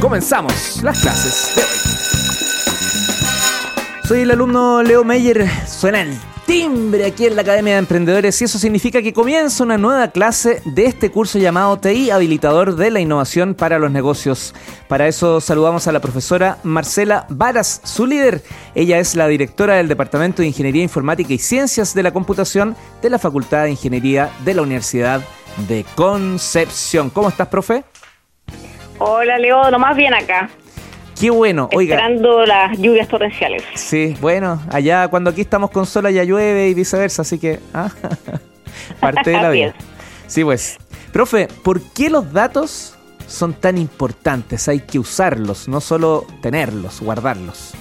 comenzamos las clases de hoy. Soy el alumno Leo Meyer. Suena el timbre aquí en la Academia de Emprendedores y eso significa que comienza una nueva clase de este curso llamado TI Habilitador de la Innovación para los Negocios. Para eso saludamos a la profesora Marcela Varas, su líder. Ella es la directora del Departamento de Ingeniería Informática y Ciencias de la Computación de la Facultad de Ingeniería de la Universidad de Concepción. ¿Cómo estás, profe? Hola, Leo, lo más bien acá. Qué bueno, oiga. Esperando las lluvias torrenciales. Sí, bueno, allá cuando aquí estamos con sol allá llueve y viceversa, así que ah, parte de la vida. Sí, pues. Profe, ¿por qué los datos son tan importantes? Hay que usarlos, no solo tenerlos, guardarlos.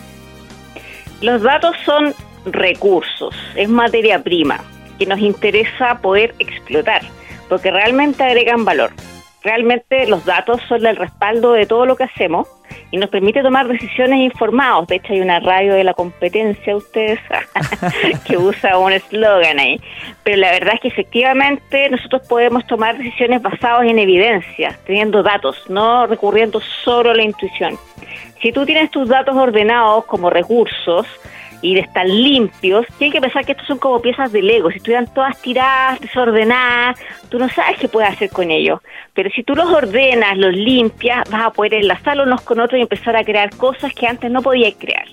Los datos son recursos, es materia prima que nos interesa poder explotar, porque realmente agregan valor. Realmente los datos son el respaldo de todo lo que hacemos y nos permite tomar decisiones informadas. De hecho, hay una radio de la competencia, ustedes, que usa un eslogan ahí. Pero la verdad es que efectivamente nosotros podemos tomar decisiones basadas en evidencia, teniendo datos, no recurriendo solo a la intuición. Si tú tienes tus datos ordenados como recursos, y de estar limpios, tienen que pensar que estos son como piezas de Lego. Si estuvieran todas tiradas, desordenadas, tú no sabes qué puedes hacer con ellos. Pero si tú los ordenas, los limpias, vas a poder enlazarlos unos con otros y empezar a crear cosas que antes no podías crear.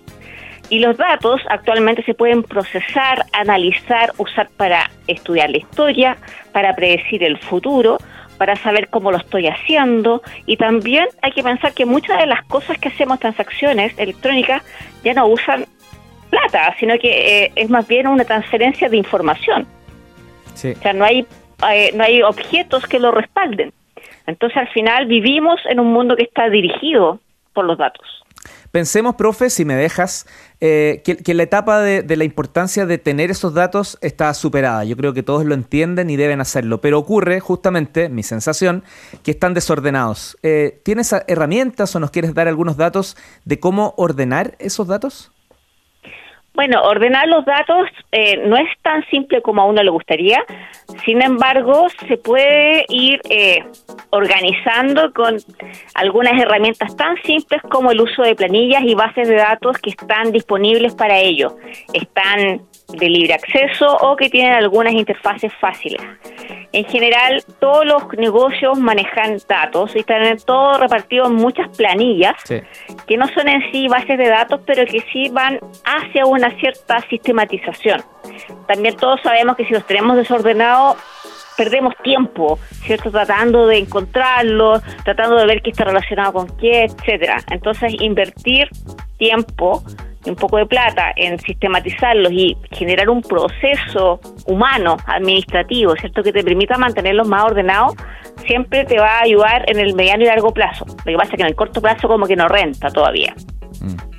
Y los datos actualmente se pueden procesar, analizar, usar para estudiar la historia, para predecir el futuro, para saber cómo lo estoy haciendo y también hay que pensar que muchas de las cosas que hacemos, transacciones electrónicas, ya no usan plata, sino que eh, es más bien una transferencia de información. O sea, no hay, eh, no hay objetos que lo respalden. Entonces, al final, vivimos en un mundo que está dirigido por los datos. Pensemos, profe, si me dejas, eh, que, la etapa de, la importancia de tener esos datos está superada. Yo creo que todos lo entienden y deben hacerlo, pero ocurre justamente, mi sensación, que están desordenados. ¿Tienes herramientas o nos quieres dar algunos datos de cómo ordenar esos datos? Bueno, ordenar los datos eh, no es tan simple como a uno le gustaría, sin embargo, se puede ir eh, organizando con algunas herramientas tan simples como el uso de planillas y bases de datos que están disponibles para ello. Están de libre acceso o que tienen algunas interfaces fáciles. En general, todos los negocios manejan datos y están todos repartidos en muchas planillas que no son en sí bases de datos, pero que sí van hacia una cierta sistematización. También todos sabemos que si los tenemos desordenados, perdemos tiempo, ¿cierto? Tratando de encontrarlos, tratando de ver qué está relacionado con qué, etcétera. Entonces, invertir tiempo un poco de plata en sistematizarlos y generar un proceso humano, administrativo, ¿cierto? Que te permita mantenerlos más ordenados, siempre te va a ayudar en el mediano y largo plazo. Lo que pasa es que en el corto plazo como que no renta todavía. Mm.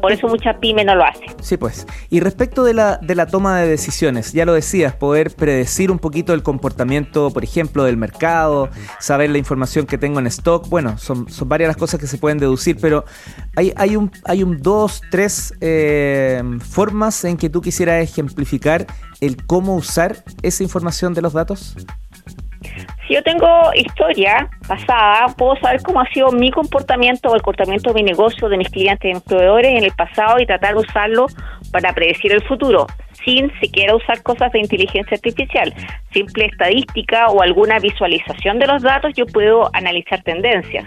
Por eso mucha pyme no lo hace. Sí, pues. Y respecto de la, de la toma de decisiones, ya lo decías, poder predecir un poquito el comportamiento, por ejemplo, del mercado, saber la información que tengo en stock. Bueno, son, son varias las cosas que se pueden deducir, pero hay, hay, un, hay un dos, tres eh, formas en que tú quisieras ejemplificar el cómo usar esa información de los datos. Si yo tengo historia pasada, puedo saber cómo ha sido mi comportamiento o el comportamiento de mi negocio, de mis clientes, de mis proveedores en el pasado y tratar de usarlo para predecir el futuro, sin siquiera usar cosas de inteligencia artificial. Simple estadística o alguna visualización de los datos, yo puedo analizar tendencias.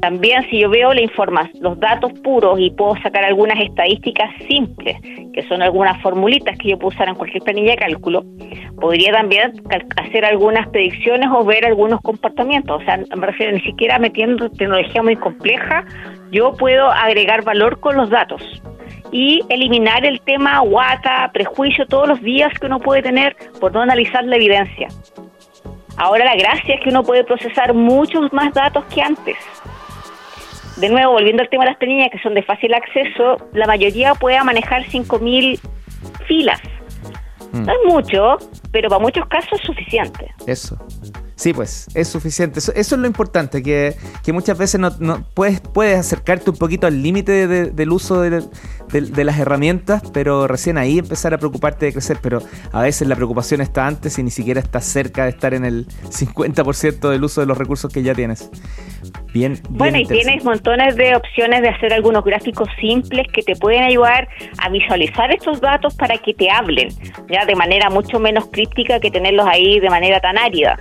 También si yo veo la información, los datos puros y puedo sacar algunas estadísticas simples, que son algunas formulitas que yo puedo usar en cualquier planilla de cálculo, podría también hacer algunas predicciones o ver algunos comportamientos. O sea, me refiero ni siquiera metiendo tecnología muy compleja, yo puedo agregar valor con los datos y eliminar el tema guata, prejuicio todos los días que uno puede tener por no analizar la evidencia. Ahora la gracia es que uno puede procesar muchos más datos que antes. De nuevo, volviendo al tema de las planillas que son de fácil acceso, la mayoría puede manejar 5.000 filas. Mm. No es mucho, pero para muchos casos es suficiente. Eso. Sí, pues es suficiente. Eso, es lo importante, que, muchas veces no, puedes, puedes acercarte un poquito al límite del uso de, las herramientas, pero recién ahí empezar a preocuparte de crecer. Pero a veces la preocupación está antes y ni siquiera estás cerca de estar en el 50% del uso de los recursos que ya tienes. Bien, bueno, y tienes montones de opciones de hacer algunos gráficos simples que te pueden ayudar a visualizar estos datos para que te hablen, ya de manera mucho menos críptica que tenerlos ahí de manera tan árida.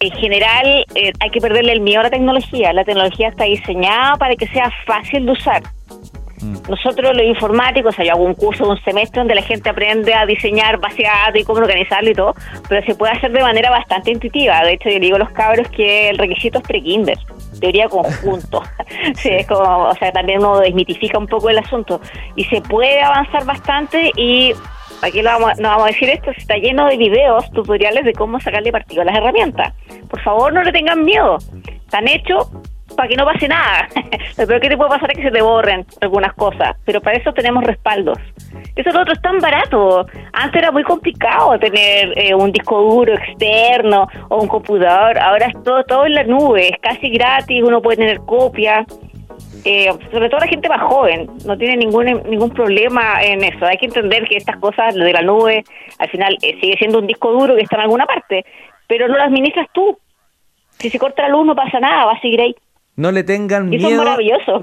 En general, eh, hay que perderle el miedo a la tecnología. La tecnología está diseñada para que sea fácil de usar. Mm. Nosotros los informáticos, o sea, yo hago un curso de un semestre donde la gente aprende a diseñar base de datos y cómo organizarlo y todo, pero se puede hacer de manera bastante intuitiva. De hecho, yo le digo a los cabros que el requisito es pre-kinder, teoría conjunto. sí, es como, o sea, también uno desmitifica un poco el asunto. Y se puede avanzar bastante y aquí no vamos, no vamos a decir esto, está lleno de videos, tutoriales de cómo sacarle partido a las herramientas. Por favor, no le tengan miedo. Están hechos para que no pase nada. Lo peor que te puede pasar es que se te borren algunas cosas, pero para eso tenemos respaldos. Eso lo otro es tan barato. Antes era muy complicado tener eh, un disco duro externo o un computador. Ahora es todo, todo en la nube, es casi gratis, uno puede tener copia. Eh, sobre todo la gente más joven, no tiene ningún ningún problema en eso. Hay que entender que estas cosas, de la nube, al final eh, sigue siendo un disco duro que está en alguna parte, pero no lo administras tú. Si se corta la luz no pasa nada, va a seguir ahí. No le tengan miedo.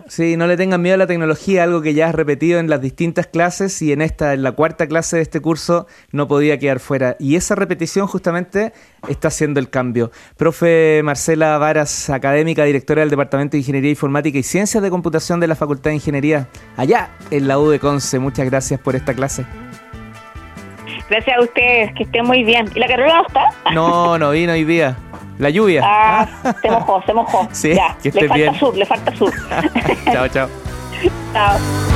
Sí, no le tengan miedo a la tecnología, algo que ya has repetido en las distintas clases y en esta, en la cuarta clase de este curso, no podía quedar fuera. Y esa repetición justamente está haciendo el cambio. Profe Marcela Varas, académica, directora del Departamento de Ingeniería Informática y Ciencias de Computación de la Facultad de Ingeniería, allá en la U de Conce. Muchas gracias por esta clase. Gracias a ustedes, que estén muy bien. ¿Y la carrera está? No, no vino hoy día. La lluvia. Ah, se mojó, se mojó. Sí, que esté le falta sur, le falta sur. chao, chao. Chao.